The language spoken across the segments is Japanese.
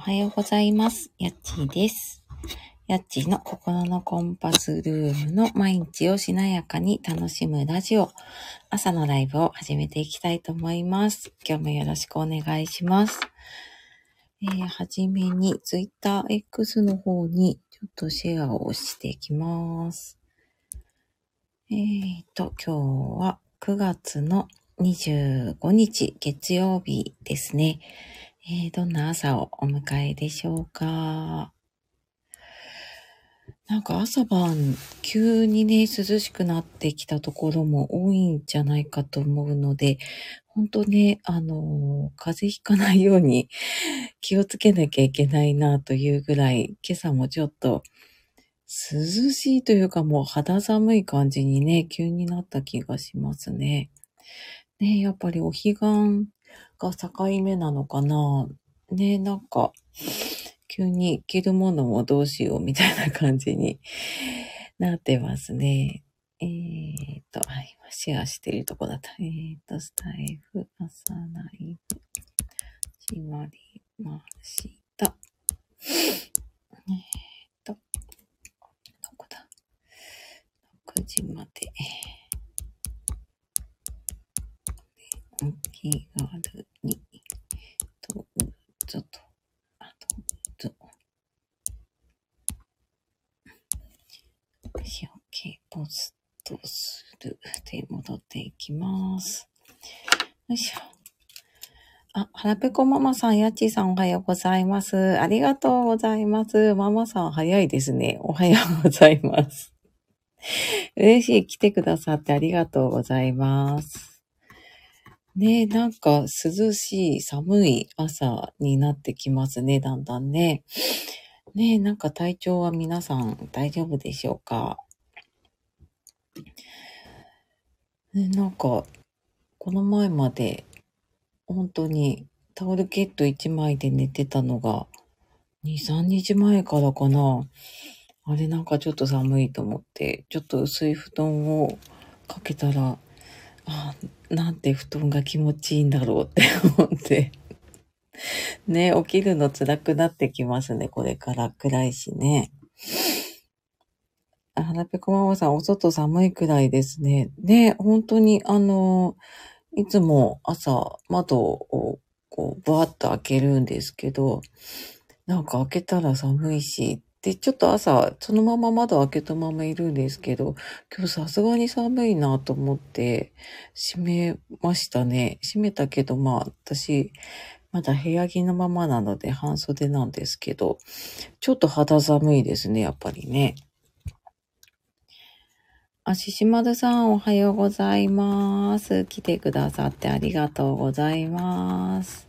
おはようございます。やっちーです。やっちーの心のコンパスルームの毎日をしなやかに楽しむラジオ、朝のライブを始めていきたいと思います。今日もよろしくお願いします。えー、はじめに Twitter X の方にちょっとシェアをしていきます。えーと、今日は9月の25日月曜日ですね。えー、どんな朝をお迎えでしょうか？なんか朝晩急にね、涼しくなってきたところも多いんじゃないかと思うので、本当ね、あの風邪ひかないように気をつけなきゃいけないなというぐらい、今朝もちょっと涼しいというかもう肌寒い感じにね、急になった気がしますね。ね、やっぱりお彼岸が境目なのかな？ねえ、なんか、急に着るものもどうしようみたいな感じになってますね。えーと、はい、今シェアしてるとこだった。えーと、スタイフ、朝ライブ、決まりました。えーと、どこだ ?6 時まで。気軽に、どうぞと、あ、どうぞ。し OK、ポストする。で、戻っていきます。よいしょ。あ、はらぺこママさん、やっちーさんおはようございます。ありがとうございます。ママさん早いですね。おはようございます。嬉しい。来てくださってありがとうございます。ね、なんか涼しい、寒い朝になってきますね、だんだんね。ね、なんか体調は皆さん大丈夫でしょうか？ね、なんか、この前まで本当にタオルケット1枚で寝てたのが2、3日前からかな。あれなんかちょっと寒いと思って、ちょっと薄い布団をかけたら、あ、なんて布団が気持ちいいんだろうって思って。ね、起きるの辛くなってきますね、これから暗いしね。あ、はらぺこママさん、お外寒いくらいですね。ね、本当に、あの、いつも朝窓をこう、バーッと開けるんですけど、なんか開けたら寒いし、で、ちょっと朝、そのまま窓開けたままいるんですけど、今日さすがに寒いなと思って、閉めましたね。閉めたけど、まあ、私、まだ部屋着のままなので半袖なんですけど、ちょっと肌寒いですね、やっぱりね。あ、ししまるさん、おはようございます。来てくださってありがとうございます。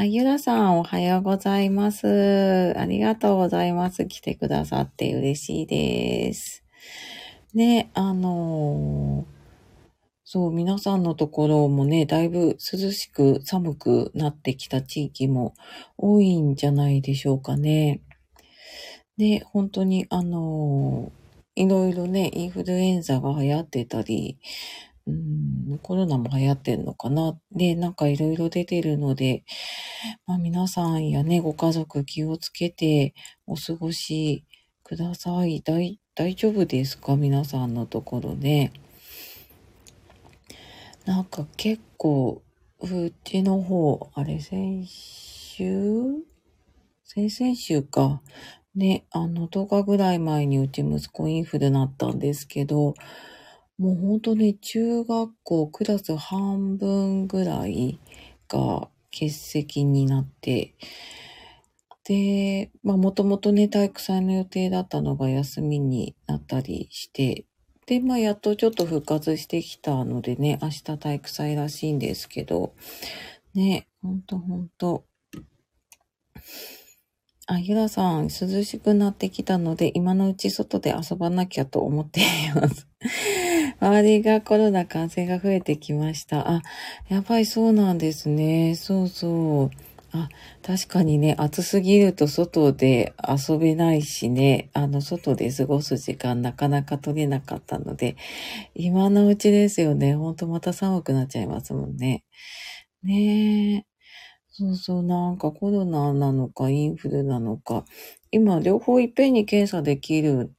あ、ゆらさん、おはようございます。ありがとうございます。来てくださって嬉しいです。ね、あのーそう、皆さんのところもね、だいぶ涼しく寒くなってきた地域も多いんじゃないでしょうかね。で、本当にあのーいろいろね、インフルエンザが流行ってたり、うん、コロナも流行ってんのかな。で、なんかいろいろ出てるので、まあ皆さんやね、ご家族気をつけてお過ごしください。大、大丈夫ですか？皆さんのところね。なんか結構、うちの方、あれ、先週？先々週か。ね、あの、10日ぐらい前にうち息子インフルなったんですけど、もう本当に中学校クラス半分ぐらいが欠席になって、で、まあもともとね、体育祭の予定だったのが休みになったりして、で、まあやっとちょっと復活してきたのでね、明日体育祭らしいんですけど、ね、ほんとほんと。あ、ゆらさん、涼しくなってきたので、今のうち外で遊ばなきゃと思っています。周りがコロナ感染が増えてきました。あ、やばい、そうなんですね。そうそう。あ、確かにね、暑すぎると外で遊べないしね、あの、外で過ごす時間なかなか取れなかったので、今のうちですよね。ほんとまた寒くなっちゃいますもんね。ねえ。そうそう、なんかコロナなのかインフルなのか、今両方いっぺんに検査できる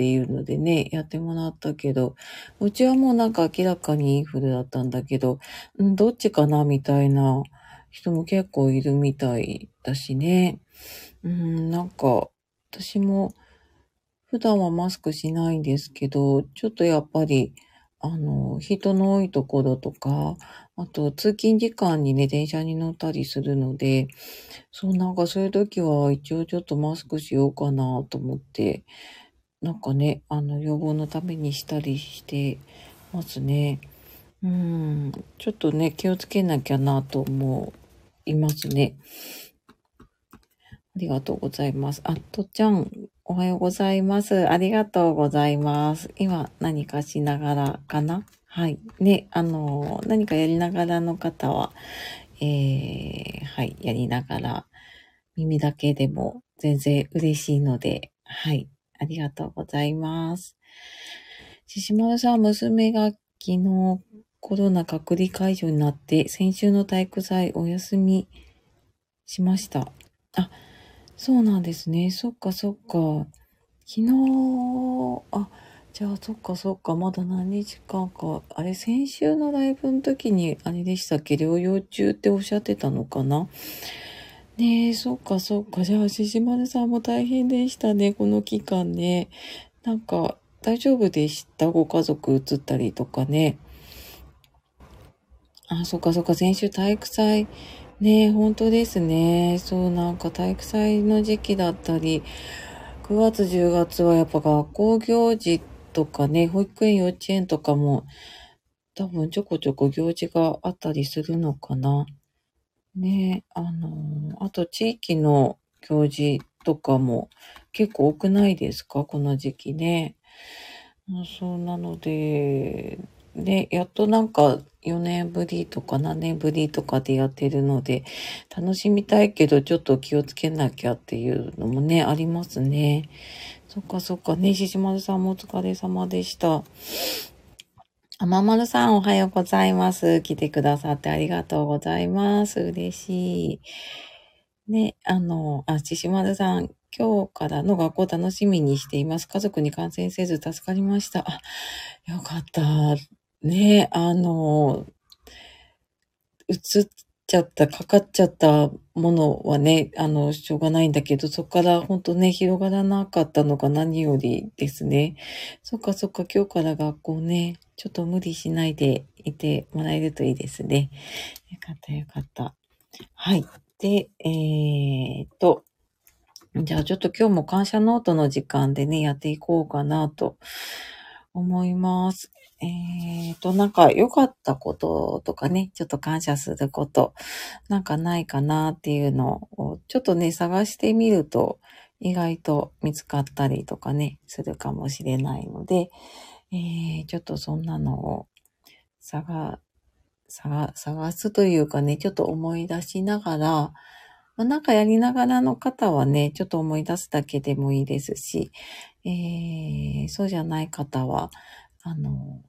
っていうのでね、やってもらったけど、うちはもうなんか明らかにインフルだったんだけど、んどっちかなみたいな人も結構いるみたいだしね。うん、なんか、私も普段はマスクしないんですけど、ちょっとやっぱり、あの、人の多いところとか、あと通勤時間にね、電車に乗ったりするので、そうなんかそういう時は一応ちょっとマスクしようかなと思って、なんかね、あの、予防のためにしたりしてますね。うん、ちょっとね、気をつけなきゃなと思いますね。ありがとうございます。あ、とちゃん、おはようございます。ありがとうございます。今、何かしながらかな？はい。ね、あの、何かやりながらの方は、えー、はい、やりながら、耳だけでも全然嬉しいので、はい、ありがとうございます。ししまるさん、娘が昨日コロナ隔離解除になって、先週の体育祭お休みしました。あ、そうなんですね。そっかそっか。昨日、あ、じゃあそっかそっか。まだ何日間か。あれ、先週のライブの時に、あれでしたっけ？療養中っておっしゃってたのかな？ねえ、そっかそっか。じゃあ、ししまるさんも大変でしたね。この期間ね。なんか、大丈夫でした？ご家族移ったりとかね。あ、そっかそっか。先週体育祭ねえ、本当ですね。そう、なんか体育祭の時期だったり、9月、10月はやっぱ学校行事とかね、保育園、幼稚園とかも、多分ちょこちょこ行事があったりするのかな。ね、あの、あと地域の行事とかも結構多くないですか？この時期ね。そうなので、で、やっとなんか4年ぶりとか何年ぶりとかでやってるので、楽しみたいけどちょっと気をつけなきゃっていうのもね、ありますね。そっかそっかね、ししまるさんもお疲れ様でした。あままるさんおはようございます。来てくださってありがとうございます。嬉しい。ね、あの、あ、ちしまるさん、今日からの学校楽しみにしています。家族に感染せず助かりました。あ、よかった。ね、あの、映っちゃった、かかっちゃったものはね、あの、しょうがないんだけど、そこから本当ね、広がらなかったのが何よりですね。そっかそっか、今日から学校ね、ちょっと無理しないでいてもらえるといいですね。よかったよかった。はい。で、えー、っと、じゃあちょっと今日も感謝ノートの時間でね、やっていこうかなと思います。えっ、ー、と、なんか良かったこととかね、ちょっと感謝すること、なんかないかなっていうのを、ちょっとね、探してみると、意外と見つかったりとかね、するかもしれないので、えー、ちょっとそんなのを探、探、探すというかね、ちょっと思い出しながら、まあ、なんかやりながらの方はね、ちょっと思い出すだけでもいいですし、えー、そうじゃない方は、あの、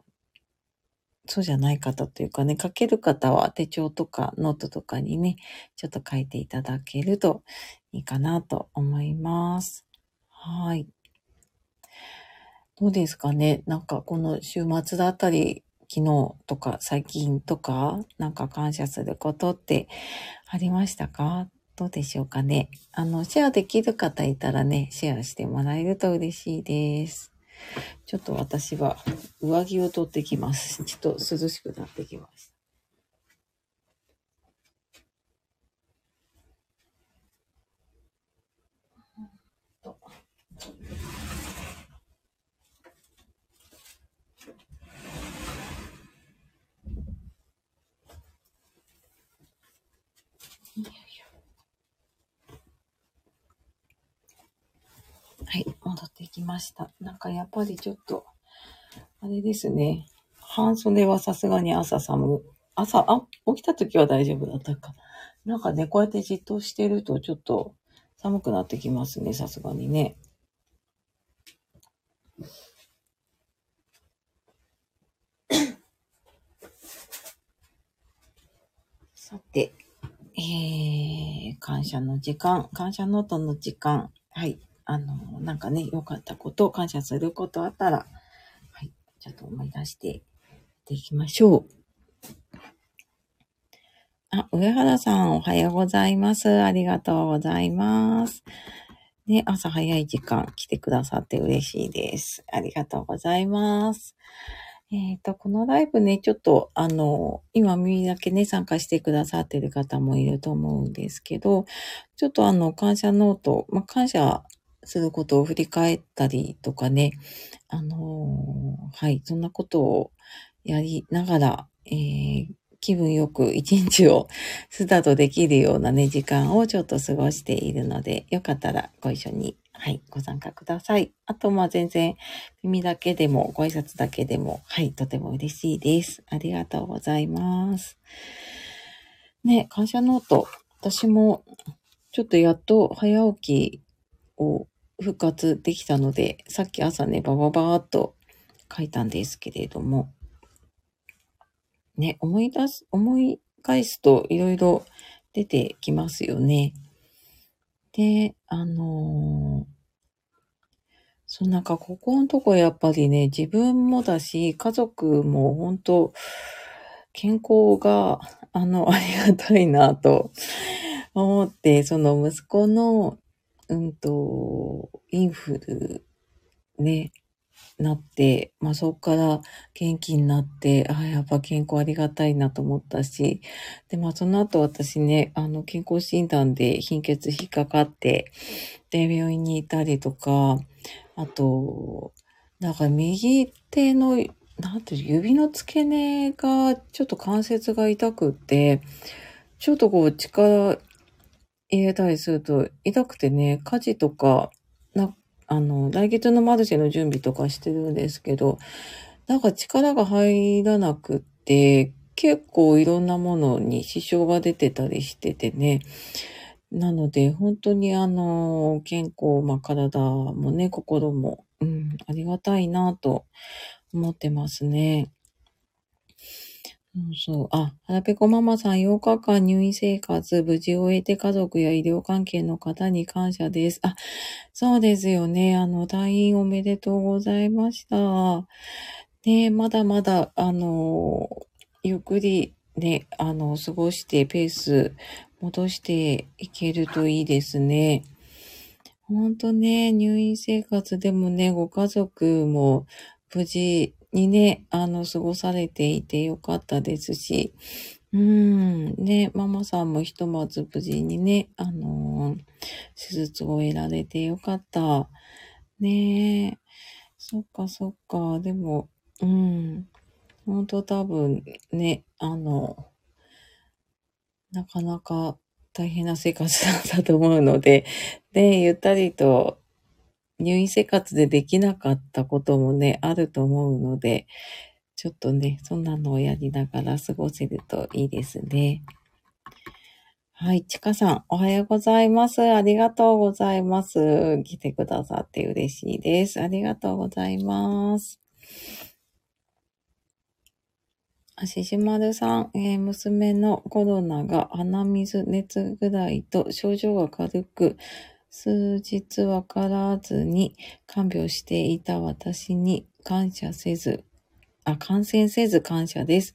そうじゃない方というかね、書ける方は手帳とかノートとかにね、ちょっと書いていただけるといいかなと思います。はい。どうですかね？なんかこの週末だったり、昨日とか最近とか、なんか感謝することってありましたか？どうでしょうかね？あの、シェアできる方いたらね、シェアしてもらえると嬉しいです。ちょっと私は上着を取ってきます。ちょっと涼しくなってきました。はい、戻ってきました。なんかやっぱりちょっと、あれですね。半袖はさすがに朝寒、朝、あ、起きた時は大丈夫だったか。なんかね、こうやってじっとしてるとちょっと寒くなってきますね、さすがにね。さて、えー、感謝の時間、感謝ノートの時間。はい。あの、なんかね、良かったこと、感謝することあったら、はい。ちょっと思い出してやっていきましょう。あ、上原さん、おはようございます。ありがとうございます。ね、朝早い時間来てくださって嬉しいです。ありがとうございます。えっ、ー、と、このライブね、ちょっと、あの、今耳だけね、参加してくださってる方もいると思うんですけど、ちょっとあの、感謝ノート、まあ、感謝することを振り返ったりとかね、あのはい、そんなことをやりながら、えー、気分よく一日をスタートできるようなね、時間をちょっと過ごしているので、よかったらご一緒に、はい、ご参加ください。あと、まあ全然耳だけでも、ご挨拶だけでも、はい、とても嬉しいです。ありがとうございます。ね、感謝ノート。私も、ちょっとやっと早起きを復活できたので、さっき朝ね、バババーっと書いたんですけれども、ね、思い出す、思い返すといろいろ出てきますよね。で、あのー、そうなんかここのとこやっぱりね、自分もだし、家族も本当健康が、あの、ありがたいなと思って、その息子の、うんと、インフル、ね、なって、まあそこから元気になって、ああ、やっぱ健康ありがたいなと思ったし、で、まあその後私ね、あの健康診断で貧血引っかかって、で、病院にいたりとか、あと、なんか右手の、なんていう、指の付け根がちょっと関節が痛くって、ちょっとこう力入れたりすると痛くてね、家事とか、なあの、来月のマルシェの準備とかしてるんですけど、なんか力が入らなくって、結構いろんなものに支障が出てたりしててね。なので、本当にあの、健康、まあ体もね、心も、うん、ありがたいなと思ってますね。そうそう。あ、はらぺこママさん8日間入院生活、無事終えて家族や医療関係の方に感謝です。あ、そうですよね。あの、退院おめでとうございました。ねまだまだ、あの、ゆっくりね、あの、過ごしてペース戻していけるといいですね。ほんとね、入院生活でもね、ご家族も無事にね、あの、過ごされていてよかったですし、うん、ね、ママさんもひとまず無事にね、あのー、手術を得られてよかった。ねえ、そっかそっか、でも、うん、本当多分ね、あの、なかなか大変な生活だったと思うので、で、ゆったりと入院生活でできなかったこともね、あると思うので、ちょっとね、そんなのをやりながら過ごせるといいですね。はい、ちかさん、おはようございます。ありがとうございます。来てくださって嬉しいです。ありがとうございます。あししまるさん、えー、娘のコロナが鼻水、熱ぐらいと症状が軽く、数日わからずに看病していた私に感謝せず、あ、感染せず感謝です。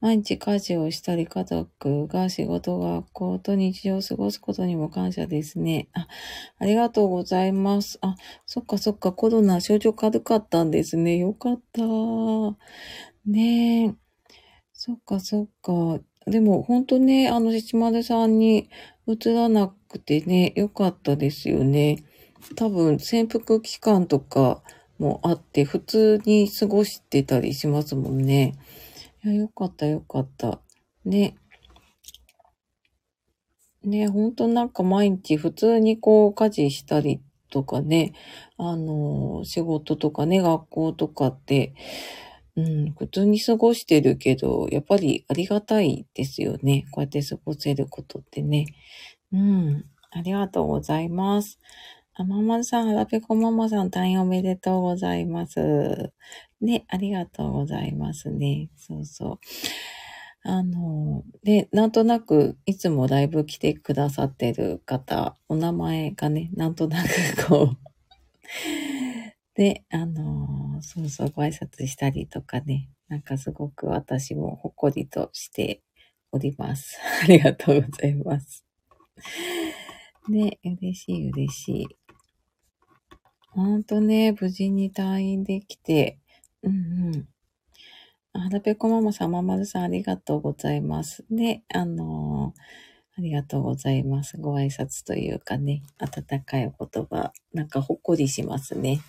毎日家事をしたり、家族が仕事、学校と日常を過ごすことにも感謝ですね。あ、ありがとうございます。あ、そっかそっか、コロナ症状軽かったんですね。よかった。ねえ。そっかそっか。でも、ほんとね、あの、七丸さんに移らなくてね、よかったですよね。多分、潜伏期間とかもあって、普通に過ごしてたりしますもんね。いや、よかったよかった。ね。ね、ほんとなんか毎日普通にこう家事したりとかね、あの、仕事とかね、学校とかって、うん、普通に過ごしてるけど、やっぱりありがたいですよね。こうやって過ごせることってね。うん、ありがとうございます。あ、ママさん、はらぺこママさん、退院おめでとうございます。ね、ありがとうございますね。そうそう。あの、で、なんとなく、いつもライブ来てくださってる方、お名前がね、なんとなくこうで、あの、そうそう、ご挨拶したりとかね、なんかすごく私もほっこりとしております。ありがとうございます。で、嬉しい嬉しい。ほんとね、無事に退院できて、うんうん。はらぺこママさん、ままるさん、ありがとうございます。で、あのー、ありがとうございます。ご挨拶というかね、温かいお言葉、なんかほっこりしますね。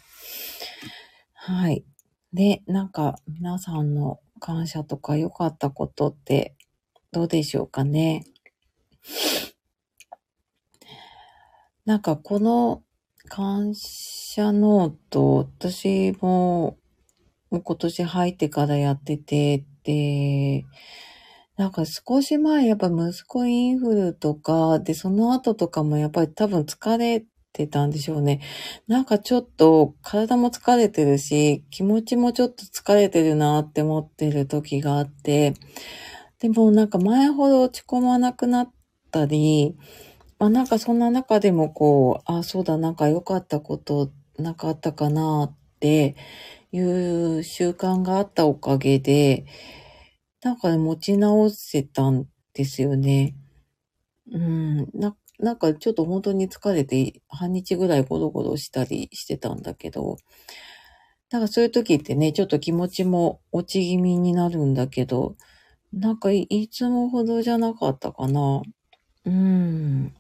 はい。で、なんか皆さんの感謝とか良かったことってどうでしょうかね？なんかこの感謝ノート、私ももう今年入ってからやってて、で、なんか少し前やっぱ息子インフルとか、で、その後とかもやっぱり多分疲れてたんでしょうね。なんかちょっと体も疲れてるし、気持ちもちょっと疲れてるなって思ってる時があって、でもなんか前ほど落ち込まなくなったり、まあなんかそんな中でもこう、あ、そうだ、なんか良かったことなかったかなっていう習慣があったおかげで、なんか、持ち直せたんですよね。うん、な、なんかちょっと本当に疲れて半日ぐらいゴロゴロしたりしてたんだけど、だからそういう時ってね、ちょっと気持ちも落ち気味になるんだけど、なんかいつもほどじゃなかったかな。うん。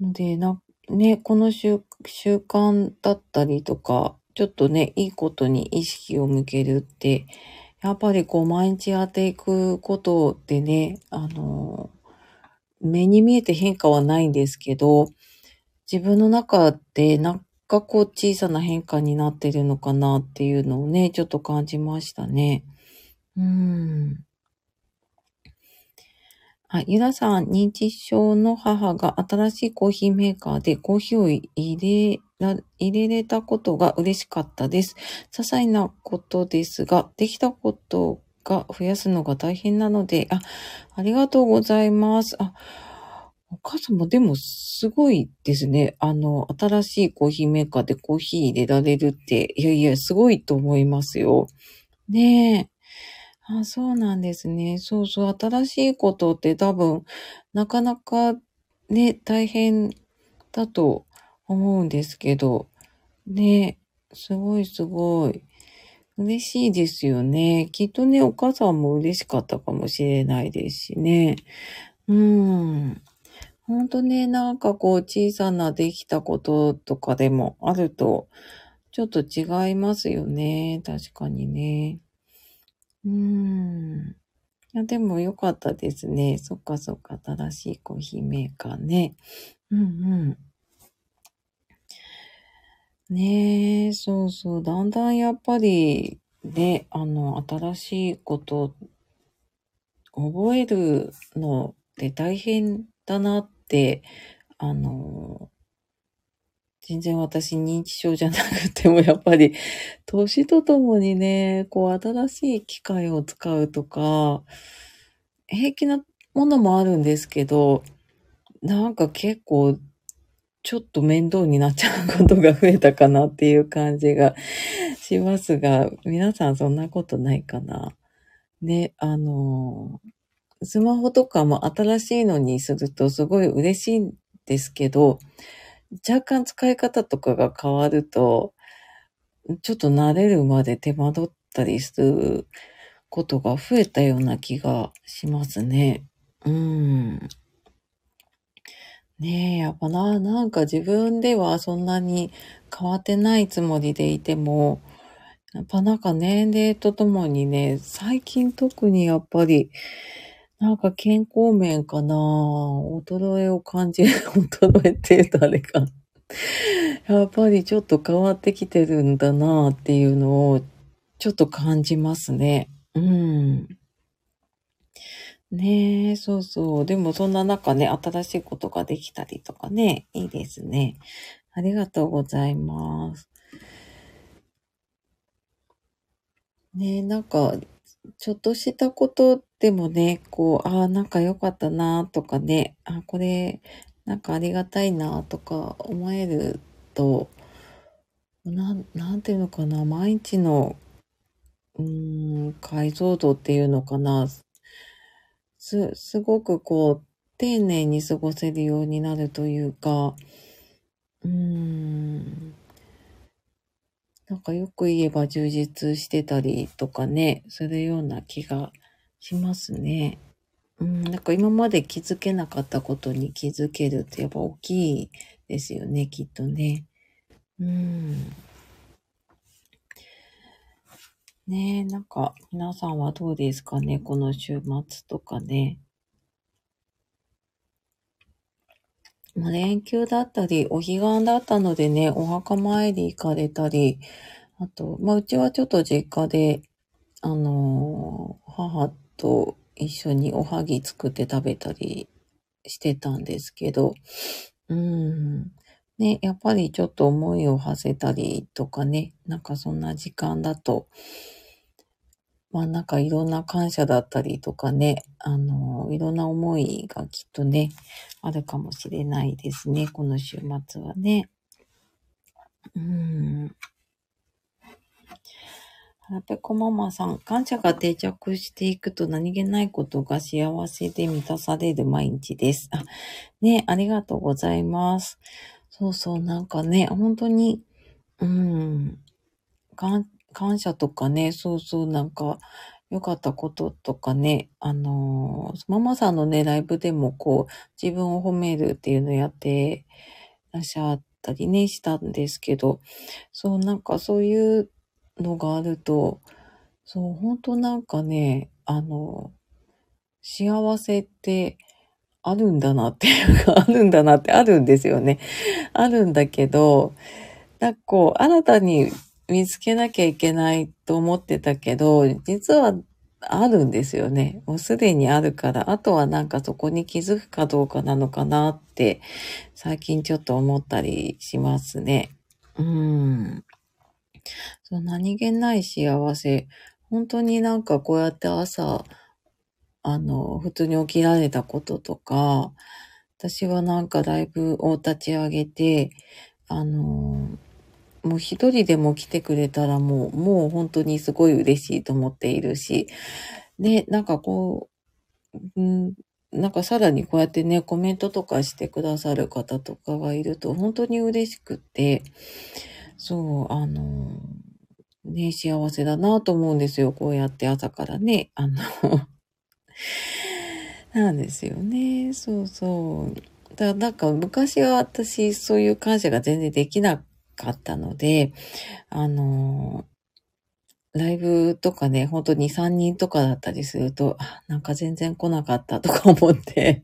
で、な、ね、この習習慣だったりとか、ちょっとね、いいことに意識を向けるって、やっぱりこう毎日やっていくことでね、あの、目に見えて変化はないんですけど、自分の中でなんかこう小さな変化になってるのかなっていうのをね、ちょっと感じましたね。うん。はい。ゆらさん、認知症の母が新しいコーヒーメーカーでコーヒーを入れら、入れれたことが嬉しかったです。些細なことですが、できたことが増やすのが大変なので、あ、ありがとうございます。あ、お母さんもでもすごいですね。あの、新しいコーヒーメーカーでコーヒー入れられるって、いやいや、すごいと思いますよ。ねえ。あ、そうなんですね。そうそう、新しいことって多分、なかなかね、大変だと思うんですけど、ね、すごいすごい。嬉しいですよね。きっとね、お母さんも嬉しかったかもしれないですしね。うん。ほんとね、なんかこう小さなできたこととかでもあると、ちょっと違いますよね。確かにね。うーん。いや、でもよかったですね。そっかそっか、新しいコーヒーメーカーね。うんうん。ねえ、そうそう。だんだんやっぱり、ね、あの、新しいこと覚えるのって大変だなって、あの、全然私認知症じゃなくてもやっぱり年とともにね、こう新しい機械を使うとか、平気なものもあるんですけど、なんか結構ちょっと面倒になっちゃうことが増えたかなっていう感じがしますが、皆さんそんなことないかな？ね、あの、スマホとかも新しいのにするとすごい嬉しいんですけど、若干使い方とかが変わると、ちょっと慣れるまで手間取ったりすることが増えたような気がしますね。うん。ねえ、やっぱな、なんか自分ではそんなに変わってないつもりでいても、やっぱなんか年齢とともにね、最近特にやっぱり、なんか健康面かな衰えを感じる、衰えって言うとあれか。やっぱりちょっと変わってきてるんだなっていうのをちょっと感じますね。うん。ねえ、そうそう。でもそんな中ね、新しいことができたりとかね、いいですね。ありがとうございます。ねえ、なんか、ちょっとしたことでもね、こう、ああ、なんか良かったなとかね、あこれ、なんかありがたいなとか思えると、なん、なんていうのかな、毎日の、うーん、解像度っていうのかな、す、すごくこう、丁寧に過ごせるようになるというか、うーん、なんかよく言えば充実してたりとかね、するような気がしますね。うん、なんか今まで気づけなかったことに気づけるってやっぱ大きいですよね、きっとね。うん。ねえ、なんか皆さんはどうですかね、この週末とかね。ま、連休だったり、お彼岸だったのでね、お墓参り行かれたり、あと、まあ、うちはちょっと実家で、あのー、母と一緒におはぎ作って食べたりしてたんですけど、うん。ね、やっぱりちょっと思いを馳せたりとかね、なんかそんな時間だと、まあなんかいろんな感謝だったりとかね、あの、いろんな思いがきっとね、あるかもしれないですね、この週末はね。うん。はぺこママさん、感謝が定着していくと何気ないことが幸せで満たされる毎日です。あ、ね、ありがとうございます。そうそう、なんかね、本当に、うん、感感謝とかね、そうそう、なんか、良かったこととかね、あのー、ママさんのね、ライブでもこう、自分を褒めるっていうのをやってらっしゃったりね、したんですけど、そう、なんかそういうのがあると、そう、本当なんかね、あの、幸せってあるんだなっていうか、あるんだなってあるんですよね。あるんだけど、なんかこう、新たに見つけなきゃいけないと思ってたけど、実はあるんですよね。もうすでにあるから、あとはなんかそこに気づくかどうかなのかなって、最近ちょっと思ったりしますね。うん。そう何気ない幸せ。本当になんかこうやって朝、あの、普通に起きられたこととか、私はなんかライブを立ち上げて、あの、もう一人でも来てくれたらもう、もう本当にすごい嬉しいと思っているし、で、なんかこう、んなんかさらにこうやってね、コメントとかしてくださる方とかがいると本当に嬉しくって、そう、あの、ね、幸せだなと思うんですよ。こうやって朝からね、あの なんですよね。そうそう。だなんか昔は私そういう感謝が全然できなくかったので、あのライブとかね、ほんと2、3人とかだったりすると、あ、なんか全然来なかったとか思って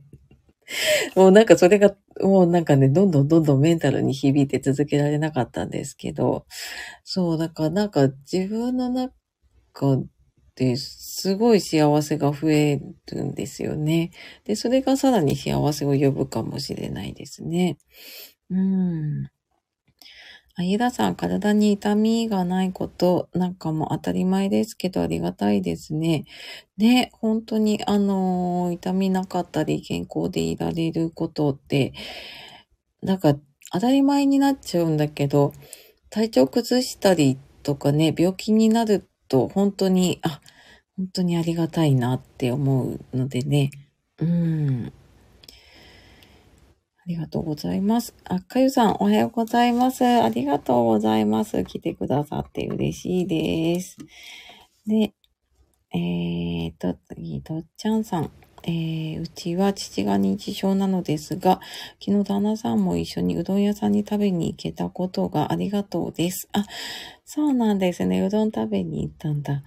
もうなんかそれが、もうなんかね、どんどんどんどんメンタルに響いて続けられなかったんですけど、そう、だからなんか自分の中ですごい幸せが増えるんですよね。で、それがさらに幸せを呼ぶかもしれないですね。うん。あ、ゆださん、体に痛みがないことなんかも当たり前ですけどありがたいですね。ね、本当にあのー、痛みなかったり健康でいられることって、なんか当たり前になっちゃうんだけど、体調崩したりとかね、病気になると本当に、あ、本当にありがたいなって思うのでね。うん。ありがとうございます。あ、かゆさん、おはようございます。ありがとうございます。来てくださって嬉しいです。で、えーと、次、とっちゃんさん。えー、うちは父が認知症なのですが、昨日旦那さんも一緒にうどん屋さんに食べに行けたことがありがとうです。あ、そうなんですね。うどん食べに行ったんだ。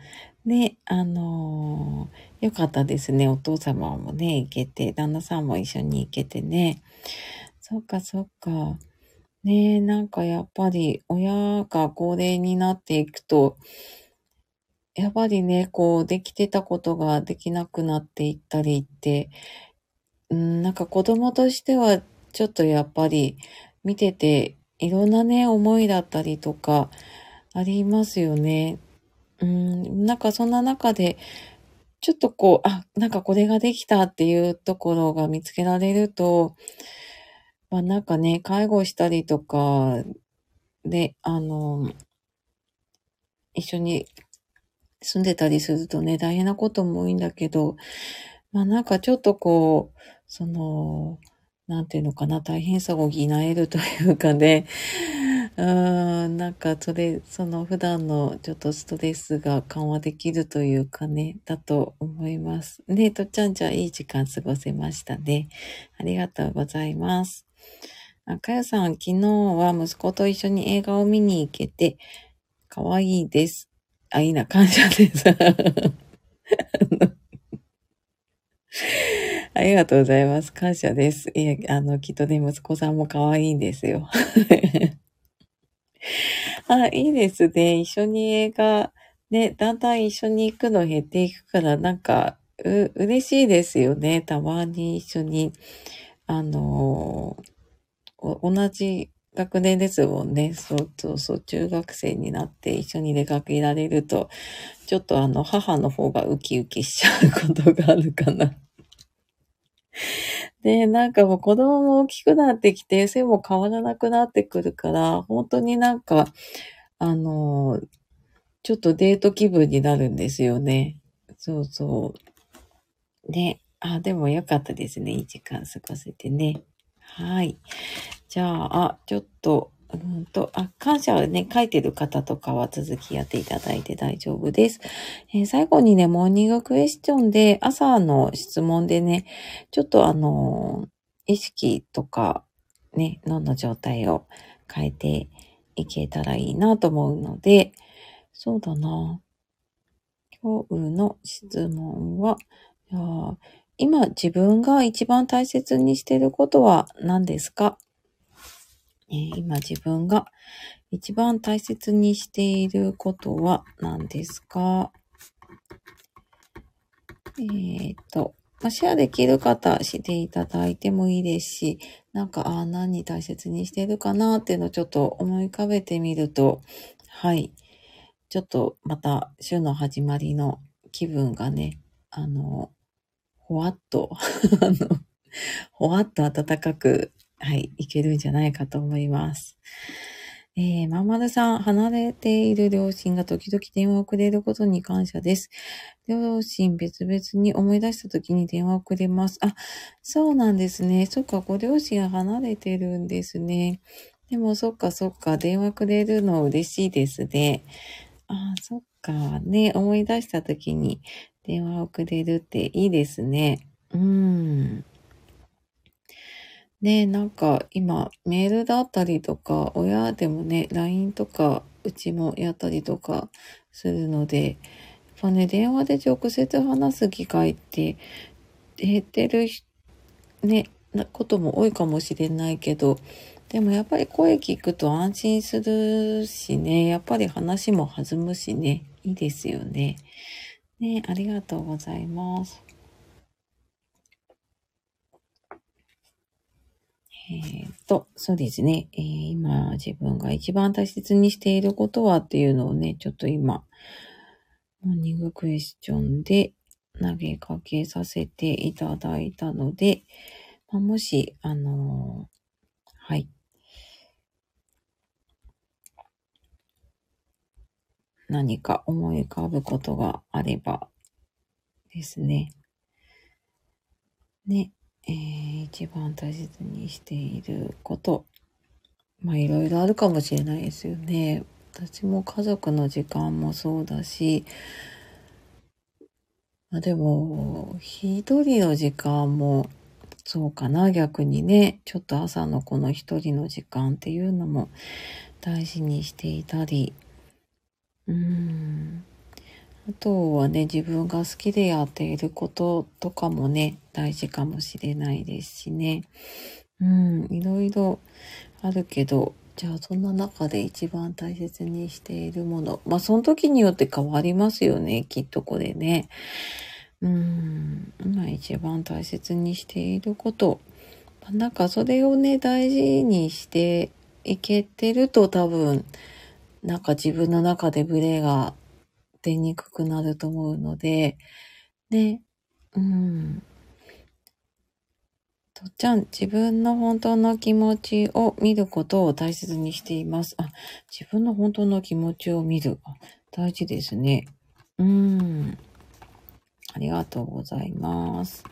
ね、あのー、よかったですね。お父様もね、行けて、旦那さんも一緒に行けてね。そっかそっか。ねえ、なんかやっぱり親が高齢になっていくと、やっぱりね、こう、できてたことができなくなっていったりって、うん、なんか子供としてはちょっとやっぱり見てていろんなね、思いだったりとかありますよね。うん、なんかそんな中で、ちょっとこう、あ、なんかこれができたっていうところが見つけられると、まあなんかね、介護したりとか、で、あの、一緒に住んでたりするとね、大変なことも多いんだけど、まあなんかちょっとこう、その、なんていうのかな、大変さを補えるというかね、うーん、なんかそれ、その普段のちょっとストレスが緩和できるというかね、だと思います。ねとっちゃんじゃいい時間過ごせましたね。ありがとうございます。あかやさん、昨日は息子と一緒に映画を見に行けて、かわいいです。あ、いいな、感謝です。ありがとうございます。感謝です。いや、あの、きっとね、息子さんも可愛いんですよ。あ、いいですね。一緒に映画、ね、だんだん一緒に行くの減っていくから、なんか、う、嬉しいですよね。たまに一緒に、あの同じ学年ですもんね。そうそうそう、中学生になって一緒に出かけられると、ちょっとあの、母の方がウキウキしちゃうことがあるかな。で、なんかもう子供も大きくなってきて、背も変わらなくなってくるから、本当になんか、あの、ちょっとデート気分になるんですよね。そうそう。で、あ、でもよかったですね。いい時間過ごせてね。はい。じゃあ、あ、ちょっと、うんと、あ、感謝をね、書いてる方とかは続きやっていただいて大丈夫です。えー、最後にね、モーニングクエスチョンで、朝の質問でね、ちょっとあのー、意識とか、ね、脳の状態を変えていけたらいいなと思うので、そうだな。今日の質問は、今自分が一番大切にしてることは何ですか、今自分が一番大切にしていることは何ですか？えー、っと、ま、シェアできる方していただいてもいいですし、なんか、ああ、何大切にしてるかなっていうのをちょっと思い浮かべてみると、はい。ちょっとまた週の始まりの気分がね、あの、ほわっと あの、ほわっと暖かくはい、いけるんじゃないかと思います。えー、まんまるさん、離れている両親が時々電話をくれることに感謝です。両親別々に思い出した時に電話をくれます。あ、そうなんですね。そっか、ご両親が離れてるんですね。でも、そっか、そっか、電話くれるの嬉しいですね。あ、そっか、ね、思い出した時に電話をくれるっていいですね。うん。ね、なんか今メールだったりとか、親でもね、LINE とかうちもやったりとかするので、やっぱね、電話で直接話す機会って減ってるね、なことも多いかもしれないけど、でもやっぱり声聞くと安心するしね、やっぱり話も弾むしね、いいですよね。ね、ありがとうございます。えっ、と、そうですね、えー、今自分が一番大切にしていることはっていうのをね、ちょっと今、モーニングクエスチョンで投げかけさせていただいたので、まあ、もし、あのー、はい。何か思い浮かぶことがあればですね。ね。えー、一番大切にしていること。まあいろいろあるかもしれないですよね。私も家族の時間もそうだし、まあでも、一人の時間もそうかな、逆にね。ちょっと朝のこの一人の時間っていうのも大事にしていたり、うーん。あとはね、自分が好きでやっていることとかもね、大事かもしれないですしね。うん、いろいろあるけど、じゃあそんな中で一番大切にしているもの。まあその時によって変わりますよね、きっとこれね。うん、今一番大切にしていること。なんかそれをね、大事にしていけてると多分、なんか自分の中でブレが出にくくなると思うので、ね、うん。とっちゃん、自分の本当の気持ちを見ることを大切にしています。あ、自分の本当の気持ちを見る。大事ですね。うん。ありがとうございます。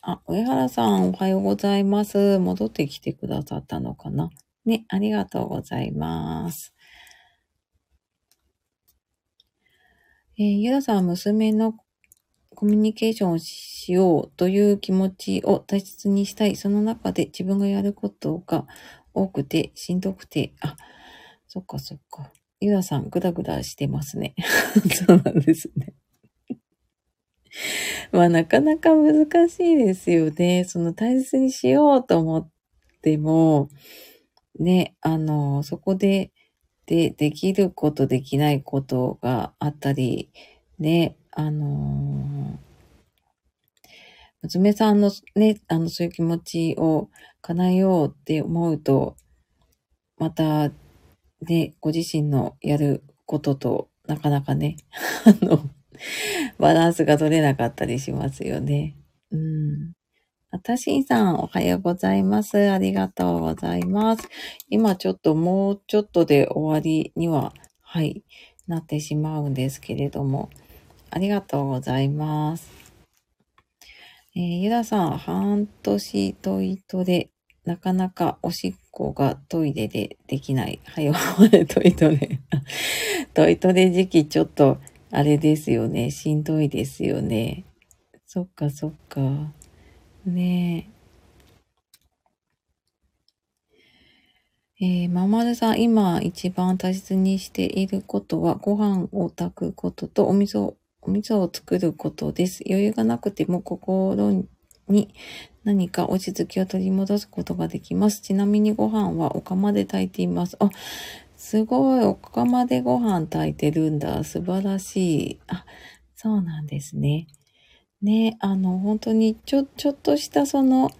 あ、上原さん、おはようございます。戻ってきてくださったのかな？ね、ありがとうございます。えー、ゆらさんは、娘のコミュニケーションをしようという気持ちを大切にしたい。その中で自分がやることが多くて、しんどくて、あ、そっかそっか。ゆらさん、ぐだぐだしてますね。そうなんですね。まあなかなか難しいですよね。その大切にしようと思っても、ね、あの、そこで、で、できること、できないことがあったり、ね、あの娘さんのね、あの、そういう気持ちを叶えようって思うと、また、ね、ご自身のやることとなかなかね、あの、バランスが取れなかったりしますよね。うん。あたしんさん、おはようございます。ありがとうございます。今ちょっともうちょっとで終わりには、はい、なってしまうんですけれども、ありがとうございます。えー、ゆださん、半年トイトレ、なかなかおしっこがトイレでできない。はい、トイトレ。トイトレ時期ちょっとあれですよね。しんどいですよね。そっかそっか。ねえ。えー、ままるさん、今一番大切にしていることは、ご飯を炊くこととお味噌、お味噌を作ることです。余裕がなくても心に何か落ち着きを取り戻すことができます。ちなみにご飯はお釜で炊いています。あ、すごい、お釜でご飯炊いてるんだ。素晴らしい。あ、そうなんですね。ね、あの、本当にちょ、ちょっとしたその、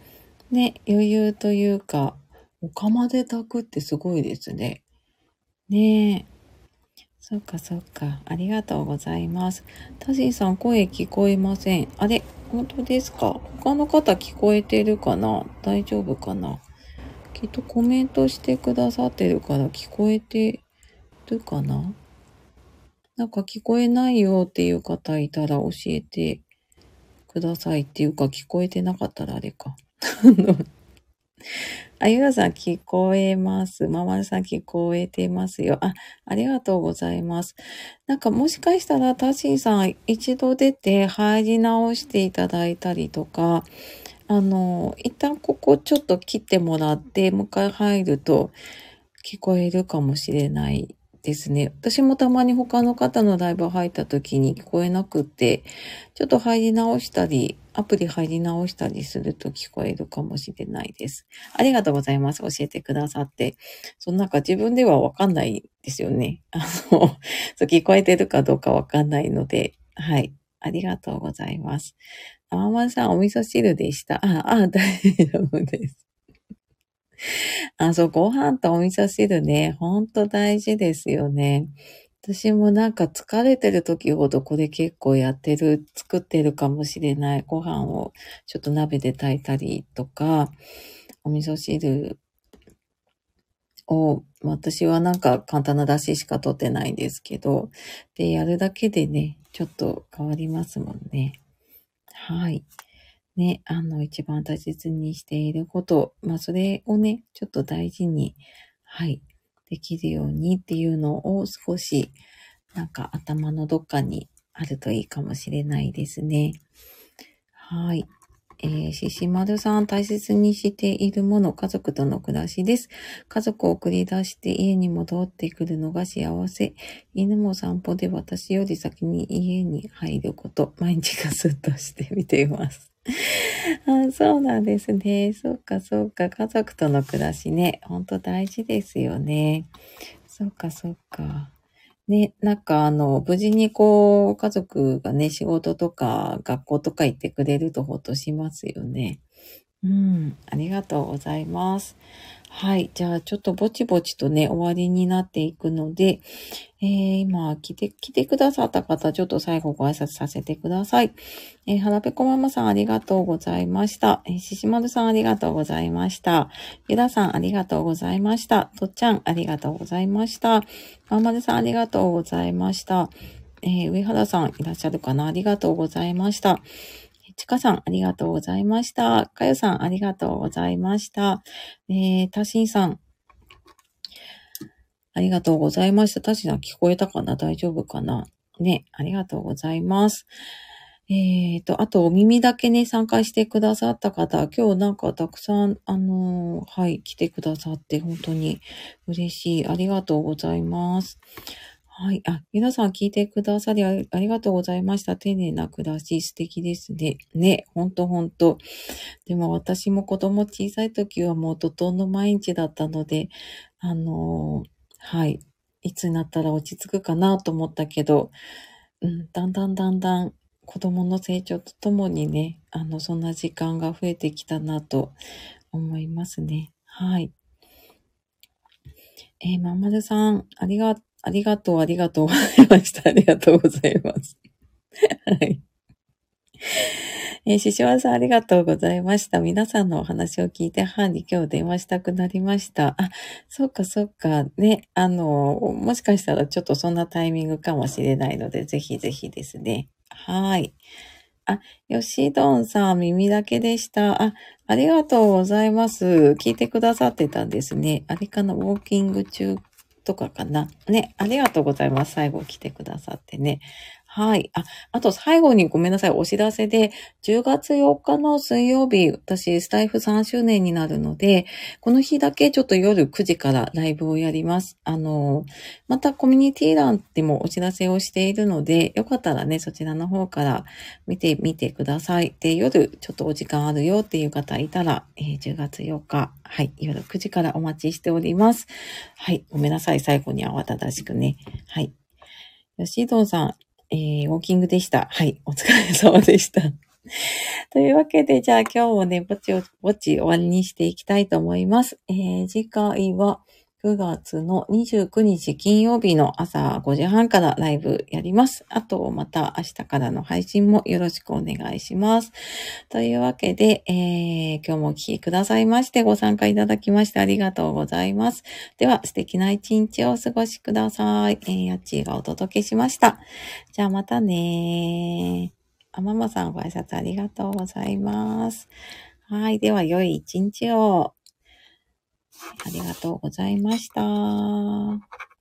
ね、余裕というか、お釜で炊くってすごいですね。ねえ。そっかそっか。ありがとうございます。タジーさん、声聞こえません。あれ本当ですか？他の方聞こえてるかな？大丈夫かな？きっとコメントしてくださってるから聞こえてるかな？なんか聞こえないよっていう方いたら教えてくださいっていうか聞こえてなかったらあれか。あゆらさん聞こえます。ままるさん聞こえてますよ。あ、ありがとうございます。なんかもしかしたらタシーさん一度出て入り直していただいたりとか、あの、一旦ここちょっと切ってもらって、もう一回入ると聞こえるかもしれないですね。私もたまに他の方のライブ入った時に聞こえなくって、ちょっと入り直したり、アプリ入り直したりすると聞こえるかもしれないです。ありがとうございます。教えてくださって。そのなんか自分ではわかんないですよね。あの、そう聞こえてるかどうかわかんないので、はい。ありがとうございます。あままさん、お味噌汁でした。あ、あ、大丈夫です。あ、そう、ご飯とお味噌汁ね、ほんと大事ですよね。私もなんか疲れてる時ほどこれ結構やってる、作ってるかもしれない。ご飯をちょっと鍋で炊いたりとか、お味噌汁を、私はなんか簡単な出汁しか取ってないんですけど、で、やるだけでね、ちょっと変わりますもんね。はい。ね、あの、一番大切にしていること、まあ、それをね、ちょっと大事に、はい、できるようにっていうのを少し、なんか頭のどっかにあるといいかもしれないですね。はい。えー、ししまるさん大切にしているもの、家族との暮らしです。家族を送り出して家に戻ってくるのが幸せ。犬も散歩で私より先に家に入ること、毎日がスッとして見ています。あそうなんですね。そうか、そうか。家族との暮らしね。ほんと大事ですよね。そうか、そうか。ね、なんかあの、無事にこう、家族がね、仕事とか学校とか行ってくれるとほっとしますよね。うん、ありがとうございます。はい。じゃあ、ちょっとぼちぼちとね、終わりになっていくので、えー、今、来て、来てくださった方、ちょっと最後ご挨拶させてください。えー、はらぺこママさんありがとうございました。えー、ししまるさんありがとうございました。ゆださんありがとうございました。とっちゃんありがとうございました。まんまるさんありがとうございました。えー、上原さんいらっしゃるかな？ありがとうございました。ちかさん、ありがとうございました。かよさん、ありがとうございました。えー、たしんさん、ありがとうございました。たしさん、聞こえたかな？大丈夫かな？ね、ありがとうございます。えっ、ー、と、あと、お耳だけね、参加してくださった方、今日なんかたくさん、あのー、はい、来てくださって、本当に嬉しい。ありがとうございます。はい。あ、皆さん聞いてくださりありがとうございました。丁寧な暮らし素敵ですね。ね、ほんとほんと。でも私も子供小さい時はもう怒涛の毎日だったので、あのー、はい。いつになったら落ち着くかなと思ったけど、うん、だんだんだんだん子供の成長とともにね、あの、そんな時間が増えてきたなと思いますね。はい。えー、まんまるさん、ありがとう。ありがとう、ありがとうございました。ありがとうございます。はい。えー、ししわさんありがとうございました。皆さんのお話を聞いて、母に今日電話したくなりました。あ、そっかそっか。ね、あの、もしかしたらちょっとそんなタイミングかもしれないので、ぜひぜひですね。はい。あ、よしどんさん、耳だけでした。あ、ありがとうございます。聞いてくださってたんですね。あれかな、ウォーキング中とかかな。ね、ありがとうございます。最後来てくださってね。はい。あ、あと最後にごめんなさい。お知らせで、10月4日の水曜日、私、スタイフ3周年になるので、この日だけちょっと夜9時からライブをやります。あの、またコミュニティ欄でもお知らせをしているので、よかったらね、そちらの方から見てみてください。で、夜ちょっとお時間あるよっていう方いたら、えー、10月4日、はい、夜9時からお待ちしております。はい、ごめんなさい。最後に慌ただしくね。はい。吉藤さん、えー、ウォーキングでした。はい、お疲れ様でした。というわけで、じゃあ今日もね、ぼちぼち終わりにしていきたいと思います。えー、次回は、9月の29日金曜日の朝5時半からライブやります。あと、また明日からの配信もよろしくお願いします。というわけで、えー、今日もお聴きくださいましてご参加いただきましてありがとうございます。では、素敵な一日をお過ごしください。えー、やっちーがお届けしました。じゃあまたねー。あ、ママさんご挨拶ありがとうございます。はい。では、良い一日を。ありがとうございました。